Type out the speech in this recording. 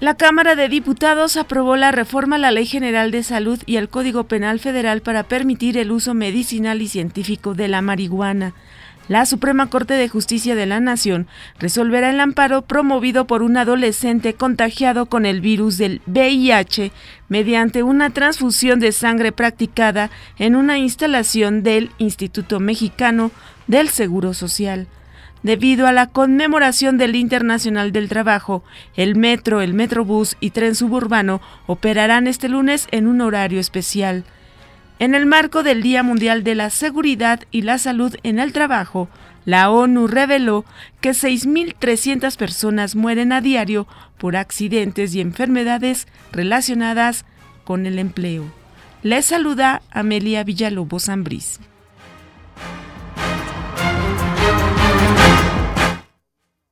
La Cámara de Diputados aprobó la reforma a la Ley General de Salud y al Código Penal Federal para permitir el uso medicinal y científico de la marihuana. La Suprema Corte de Justicia de la Nación resolverá el amparo promovido por un adolescente contagiado con el virus del VIH mediante una transfusión de sangre practicada en una instalación del Instituto Mexicano del Seguro Social. Debido a la conmemoración del Internacional del Trabajo, el metro, el metrobús y tren suburbano operarán este lunes en un horario especial. En el marco del Día Mundial de la Seguridad y la Salud en el Trabajo, la ONU reveló que 6.300 personas mueren a diario por accidentes y enfermedades relacionadas con el empleo. Les saluda Amelia Villalobos Ambrís.